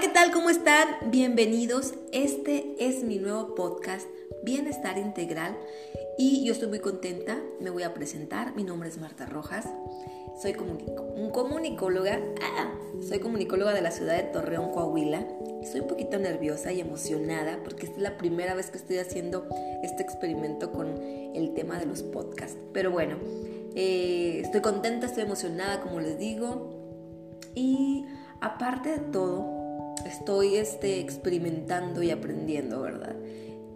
¿qué tal? ¿Cómo están? Bienvenidos. Este es mi nuevo podcast, Bienestar Integral. Y yo estoy muy contenta. Me voy a presentar. Mi nombre es Marta Rojas. Soy un comunicóloga. Ah, soy comunicóloga de la ciudad de Torreón, Coahuila. Estoy un poquito nerviosa y emocionada porque esta es la primera vez que estoy haciendo este experimento con el tema de los podcasts. Pero bueno, eh, estoy contenta, estoy emocionada, como les digo. Y aparte de todo, estoy este, experimentando y aprendiendo, ¿verdad?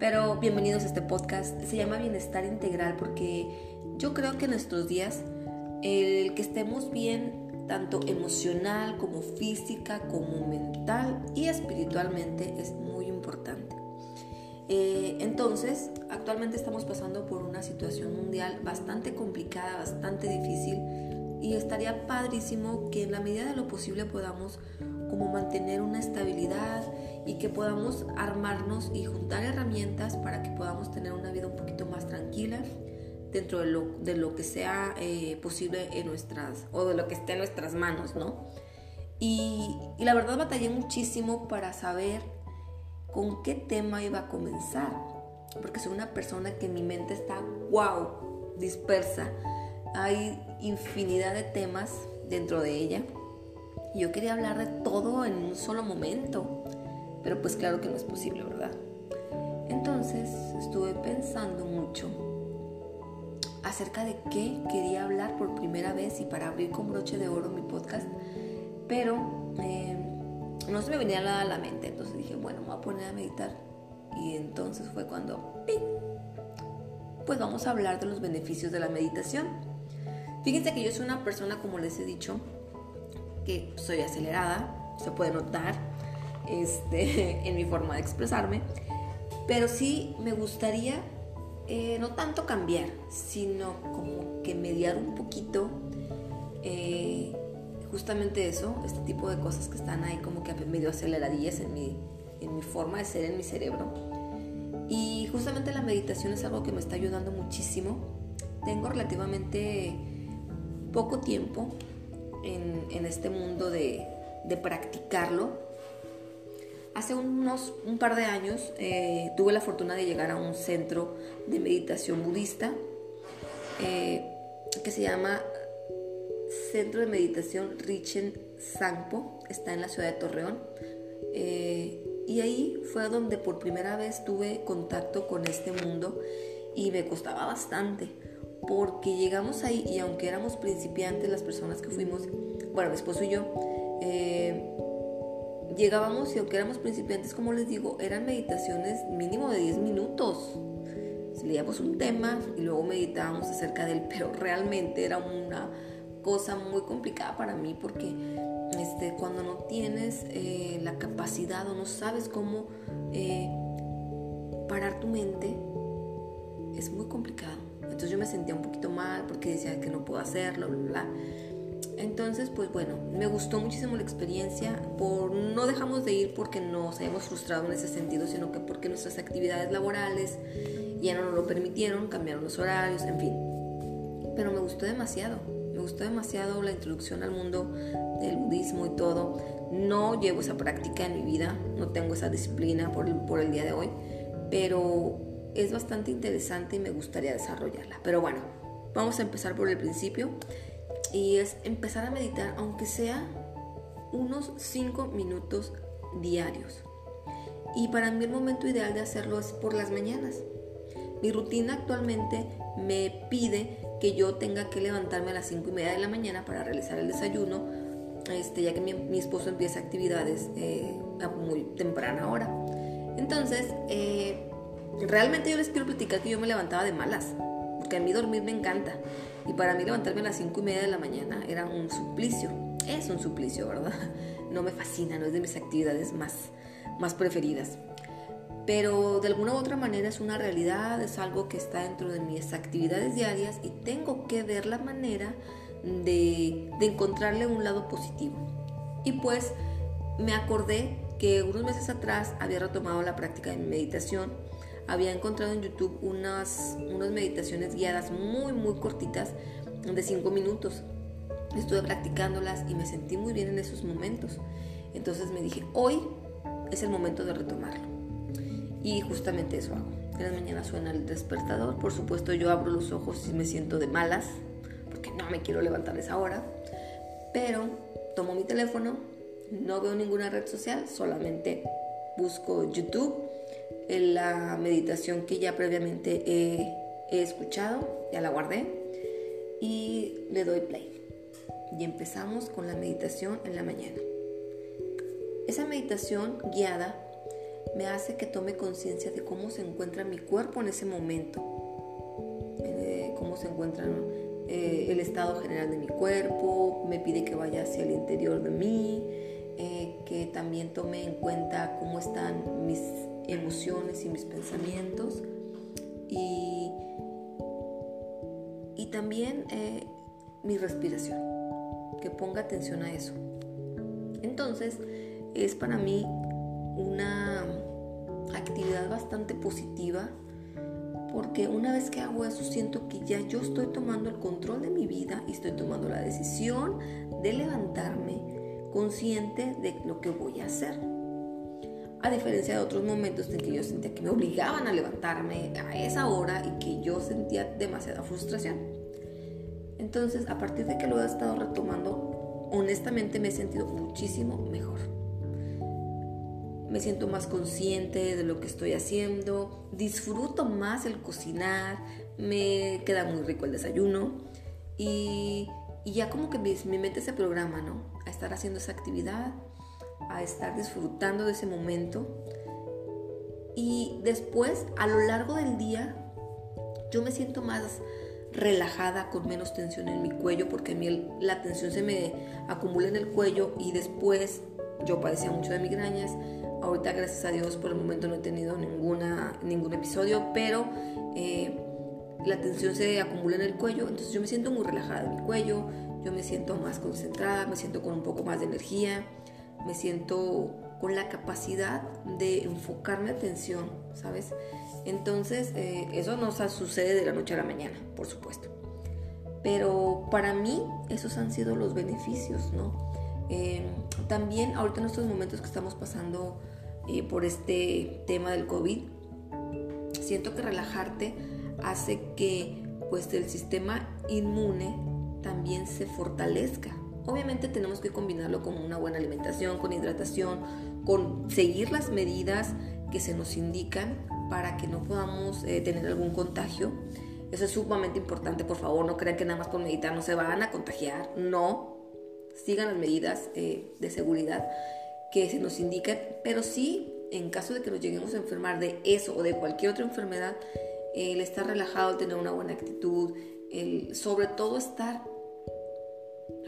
Pero bienvenidos a este podcast. Se llama Bienestar Integral porque yo creo que en nuestros días el que estemos bien tanto emocional como física, como mental y espiritualmente es muy importante. Eh, entonces, actualmente estamos pasando por una situación mundial bastante complicada, bastante difícil y estaría padrísimo que en la medida de lo posible podamos como mantener una estabilidad y que podamos armarnos y juntar herramientas para que podamos tener una vida un poquito más tranquila dentro de lo, de lo que sea eh, posible en nuestras o de lo que esté en nuestras manos, ¿no? Y, y la verdad batallé muchísimo para saber con qué tema iba a comenzar, porque soy una persona que mi mente está wow, dispersa. Hay infinidad de temas dentro de ella yo quería hablar de todo en un solo momento, pero pues claro que no es posible, ¿verdad? Entonces estuve pensando mucho acerca de qué quería hablar por primera vez y para abrir con broche de oro mi podcast, pero eh, no se me venía nada a la mente, entonces dije, bueno, me voy a poner a meditar. Y entonces fue cuando, ¡ping! pues vamos a hablar de los beneficios de la meditación. Fíjense que yo soy una persona, como les he dicho, que soy acelerada, se puede notar este, en mi forma de expresarme, pero sí me gustaría eh, no tanto cambiar, sino como que mediar un poquito eh, justamente eso, este tipo de cosas que están ahí como que medio aceleradillas en mi, en mi forma de ser, en mi cerebro. Y justamente la meditación es algo que me está ayudando muchísimo. Tengo relativamente poco tiempo en, este mundo de, practicarlo. Hace unos un par de años eh, tuve la fortuna de llegar a un centro de meditación budista eh, que se llama Centro de Meditación Richen Sangpo, está en la ciudad de Torreón. Eh, y ahí fue donde por primera vez tuve contacto con este mundo y me costaba bastante porque llegamos ahí y aunque éramos principiantes las personas que fuimos, bueno, mi esposo y yo, eh, llegábamos y aunque éramos principiantes, como les digo, eran meditaciones mínimo de 10 minutos. Leíamos un tema y luego meditábamos acerca de él, pero realmente era una cosa muy complicada para mí porque este, cuando no tienes eh, la capacidad o no sabes cómo eh, parar tu mente, es muy complicado. Entonces yo me sentía un poquito mal porque decía que no puedo hacerlo, bla, bla. Entonces, pues bueno, me gustó muchísimo la experiencia. Por, no dejamos de ir porque nos hayamos frustrado en ese sentido, sino que porque nuestras actividades laborales ya no nos lo permitieron, cambiaron los horarios, en fin. Pero me gustó demasiado. Me gustó demasiado la introducción al mundo del budismo y todo. No llevo esa práctica en mi vida, no tengo esa disciplina por el día de hoy, pero es bastante interesante y me gustaría desarrollarla. Pero bueno, vamos a empezar por el principio y es empezar a meditar aunque sea unos 5 minutos diarios. Y para mí el momento ideal de hacerlo es por las mañanas. Mi rutina actualmente me pide que yo tenga que levantarme a las 5 y media de la mañana para realizar el desayuno, este, ya que mi, esposo empieza actividades eh, muy temprana hora. Entonces, eh, realmente yo les quiero platicar que yo me levantaba de malas, porque a mí dormir me encanta. Y para mí levantarme a las 5 y media de la mañana era un suplicio. Es un suplicio, ¿verdad? No me fascina, no es de mis actividades más, más preferidas. Pero de alguna u otra manera es una realidad, es algo que está dentro de mis actividades diarias y tengo que ver la manera de, de encontrarle un lado positivo. Y pues me acordé que unos meses atrás había retomado la práctica de meditación había encontrado en YouTube unas, unas meditaciones guiadas muy, muy cortitas de 5 minutos. Estuve practicándolas y me sentí muy bien en esos momentos. Entonces me dije, hoy es el momento de retomarlo. Y justamente eso hago. En la mañana suena el despertador. Por supuesto yo abro los ojos y me siento de malas, porque no me quiero levantar a esa hora. Pero tomo mi teléfono, no veo ninguna red social, solamente busco YouTube, la meditación que ya previamente he, he escuchado, ya la guardé, y le doy play. Y empezamos con la meditación en la mañana. Esa meditación guiada me hace que tome conciencia de cómo se encuentra mi cuerpo en ese momento, eh, cómo se encuentra eh, el estado general de mi cuerpo, me pide que vaya hacia el interior de mí, eh, que también tome en cuenta cómo están mis emociones y mis pensamientos y, y también mi respiración, que ponga atención a eso. Entonces, es para mí una actividad bastante positiva porque una vez que hago eso siento que ya yo estoy tomando el control de mi vida y estoy tomando la decisión de levantarme consciente de lo que voy a hacer. A diferencia de otros momentos en que yo sentía que me obligaban a levantarme a esa hora y que yo sentía demasiada frustración. Entonces, a partir de que lo he estado retomando, honestamente me he sentido muchísimo mejor me siento más consciente de lo que estoy haciendo, disfruto más el cocinar, me queda muy rico el desayuno y, ya como que mi, mi, mente se programa, ¿no? A estar haciendo esa actividad, a estar disfrutando de ese momento. Y después, a lo largo del día, yo me siento más relajada, con menos tensión en mi cuello, porque a mí la tensión se me acumula en el cuello y después yo padecía mucho de migrañas. Ahorita, gracias a Dios, por el momento no he tenido ninguna, ningún episodio, pero eh, la tensión se acumula en el cuello, entonces yo me siento muy relajada en mi cuello, yo me siento más concentrada, me siento con un poco más de energía, me siento con la capacidad de enfocar mi atención, ¿sabes? Entonces, eh, eso no sucede de la noche a la mañana, por supuesto. Pero para mí, esos han sido los beneficios, ¿no? Eh, también ahorita en estos momentos que estamos pasando eh, por este tema del COVID, siento que relajarte hace que pues el sistema inmune también se fortalezca. Obviamente tenemos que combinarlo con una buena alimentación, con hidratación, con seguir las medidas que se nos indican para que no podamos eh, tener algún contagio. Eso es sumamente importante, por favor, no crean que nada más por meditar no se van a contagiar, no, sigan las medidas eh, de seguridad que se nos indican, pero sí, en caso de que nos lleguemos a enfermar de eso o de cualquier otra enfermedad, el estar relajado, el tener una buena actitud, el sobre todo estar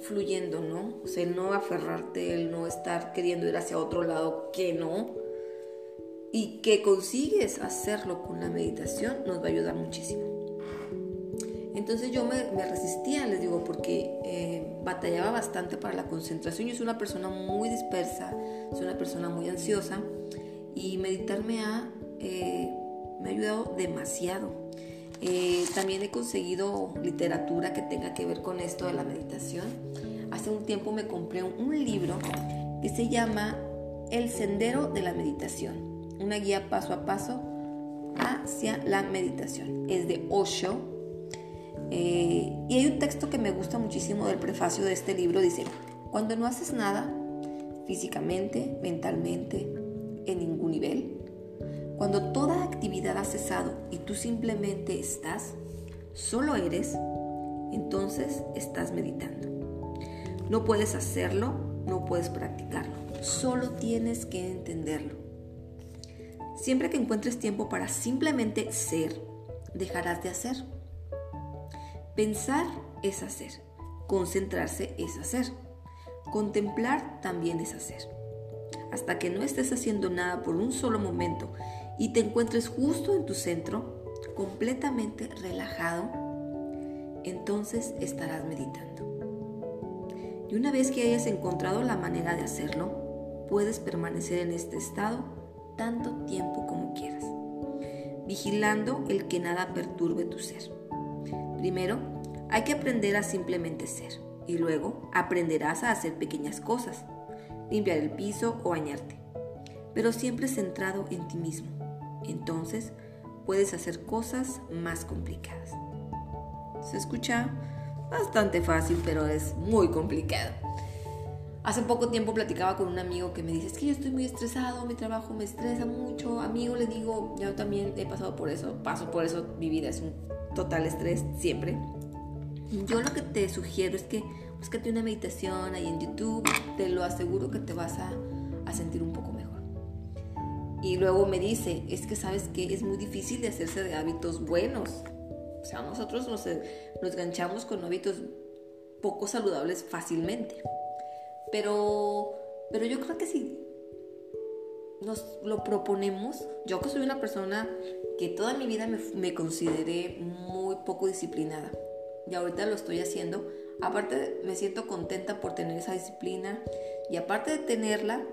fluyendo, ¿no? O sea, el no aferrarte, el no estar queriendo ir hacia otro lado que no. Y que consigues hacerlo con la meditación nos va a ayudar muchísimo. Entonces yo me, resistía, les digo, porque eh, batallaba bastante para la concentración. Yo soy una persona muy dispersa, soy una persona muy ansiosa y meditar me ha, eh, me ha ayudado demasiado. Eh, también he conseguido literatura que tenga que ver con esto de la meditación. Hace un tiempo me compré un libro que se llama El Sendero de la Meditación, una guía paso a paso hacia la meditación. Es de Osho eh, y hay un texto que me gusta muchísimo del prefacio de este libro, dice, cuando no haces nada, físicamente, mentalmente, en ningún nivel, cuando toda actividad ha cesado y tú simplemente estás, solo eres, entonces estás meditando. No puedes hacerlo, no puedes practicarlo, solo tienes que entenderlo. Siempre que encuentres tiempo para simplemente ser, dejarás de hacer. Pensar es hacer, concentrarse es hacer, contemplar también es hacer. Hasta que no estés haciendo nada por un solo momento y te encuentres justo en tu centro, completamente relajado, entonces estarás meditando. Y una vez que hayas encontrado la manera de hacerlo, puedes permanecer en este estado tanto tiempo como quieras, vigilando el que nada perturbe tu ser. Primero, hay que aprender a simplemente ser y luego aprenderás a hacer pequeñas cosas. limpiar el piso o bañarte, pero siempre centrado en ti mismo. Entonces puedes hacer cosas más complicadas. Se escucha bastante fácil, pero es muy complicado. Hace poco tiempo platicaba con un amigo que me dice, es que yo estoy muy estresado, mi trabajo me estresa mucho. Amigo, le digo, yo también he pasado por eso, paso por eso, mi vida es un total estrés siempre. Yo lo que te sugiero es que búscate una meditación ahí en YouTube, te lo aseguro que te vas a, a sentir un poco. Y luego me dice, es que sabes que es muy difícil de hacerse de hábitos buenos. O sea, nosotros nos, nos ganchamos con hábitos poco saludables fácilmente. Pero, pero yo creo que si nos lo proponemos, yo que soy una persona que toda mi vida me, me consideré muy poco disciplinada y ahorita lo estoy haciendo, aparte me siento contenta por tener esa disciplina y aparte de tenerla,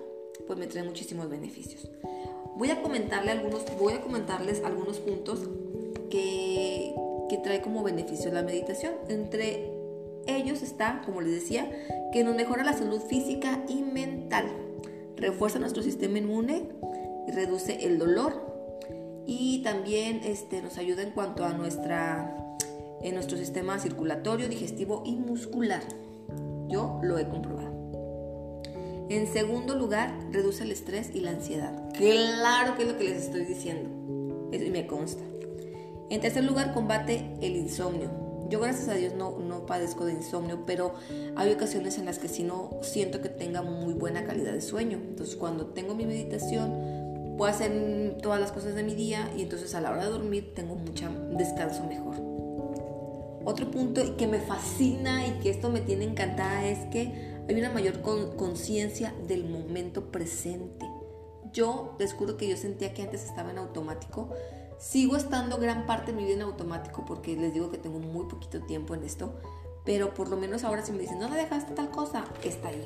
pues me trae muchísimos beneficios. Voy a comentarle algunos, voy a comentarles algunos puntos que, que trae como beneficio la meditación. Entre ellos está, como les decía, que nos mejora la salud física y mental, refuerza nuestro sistema inmune reduce el dolor y también este, nos ayuda en cuanto a nuestra, en nuestro sistema circulatorio, digestivo y muscular. Yo lo he comprobado. En segundo lugar, reduce el estrés y la ansiedad. Claro que es lo que les estoy diciendo. Eso me consta. En tercer lugar, combate el insomnio. Yo gracias a Dios no, no padezco de insomnio, pero hay ocasiones en las que sí no siento que tenga muy buena calidad de sueño. Entonces cuando tengo mi meditación, puedo hacer todas las cosas de mi día y entonces a la hora de dormir tengo mucho descanso mejor. Otro punto que me fascina y que esto me tiene encantada es que hay una mayor conciencia del momento presente. Yo descubro que yo sentía que antes estaba en automático Sigo estando gran parte de mi vida en automático porque les digo que tengo muy poquito tiempo en esto, pero por lo menos ahora si me dicen, no la dejaste tal cosa, está ahí.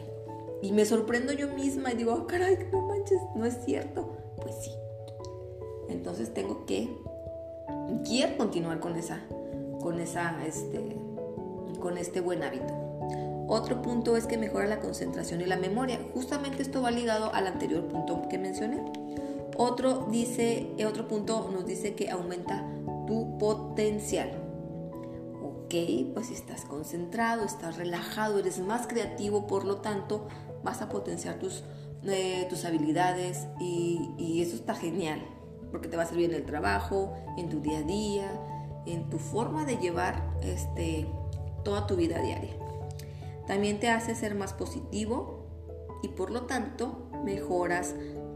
Y me sorprendo yo misma y digo, oh, caray, no manches, no es cierto. Pues sí. Entonces tengo que, quiero continuar con esa, con esa, este, con este buen hábito. Otro punto es que mejora la concentración y la memoria. Justamente esto va ligado al anterior punto que mencioné. Otro dice, eh, otro punto nos dice que aumenta tu potencial. Ok, pues si estás concentrado, estás relajado, eres más creativo, por lo tanto vas a potenciar tus, eh, tus habilidades y, y eso está genial, porque te va a servir en el trabajo, en tu día a día, en tu forma de llevar este, toda tu vida diaria. También te hace ser más positivo y por lo tanto mejoras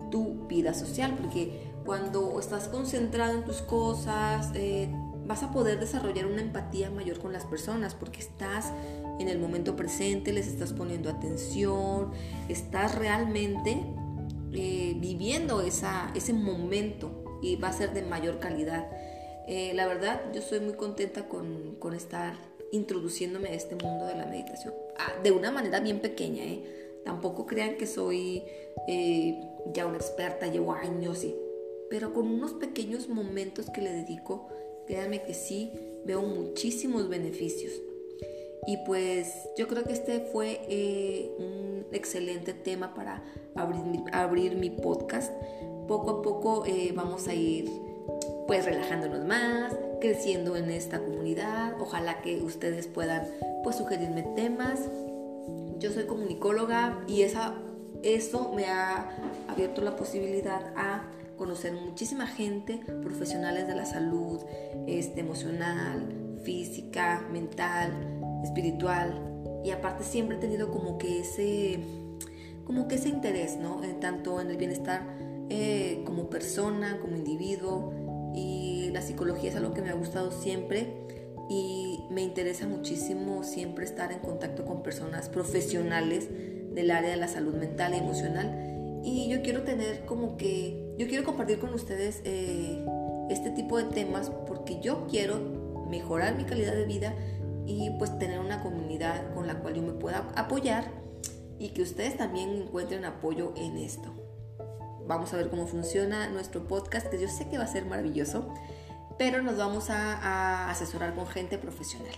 tu vida social, porque cuando estás concentrado en tus cosas, eh, vas a poder desarrollar una empatía mayor con las personas, porque estás en el momento presente, les estás poniendo atención, estás realmente eh, viviendo esa, ese momento y va a ser de mayor calidad. Eh, la verdad, yo soy muy contenta con, con, estar introduciéndome a este mundo de la meditación, de una manera bien pequeña, ¿eh? Tampoco crean que soy eh, ya una experta, llevo años, pero con unos pequeños momentos que le dedico, créanme que sí, veo muchísimos beneficios. Y pues yo creo que este fue eh, un excelente tema para abrir, abrir mi podcast. Poco a poco eh, vamos a ir pues relajándonos más, creciendo en esta comunidad. Ojalá que ustedes puedan pues sugerirme temas yo soy comunicóloga y esa, eso me ha abierto la posibilidad a conocer muchísima gente, profesionales de la salud, este, emocional, física, mental, espiritual. Y aparte siempre he tenido como que ese, como que ese interés, ¿no? tanto en el bienestar eh, como persona, como individuo. Y la psicología es algo que me ha gustado siempre y me interesa muchísimo siempre estar en contacto con personas profesionales del área de la salud mental y emocional y yo quiero tener como que, yo quiero compartir con ustedes eh, este tipo de temas porque yo quiero mejorar mi calidad de vida y pues tener una comunidad con la cual yo me pueda apoyar y que ustedes también encuentren apoyo en esto. Vamos a ver cómo funciona nuestro podcast, que yo sé que va a ser maravilloso pero nos vamos a, asesorar con gente profesional.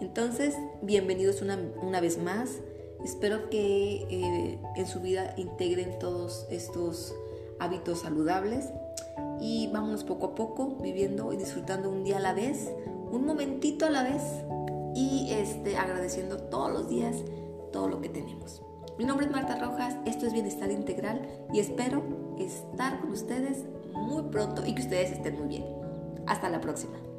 Entonces, bienvenidos una, una vez más. Espero que eh, en su vida integren todos estos hábitos saludables y vámonos poco a poco viviendo y disfrutando un día a la vez, un momentito a la vez y este, agradeciendo todos los días todo lo que tenemos. Mi nombre es Marta Rojas, esto es Bienestar Integral y espero estar con ustedes muy pronto y que ustedes estén muy bien. Hasta la próxima.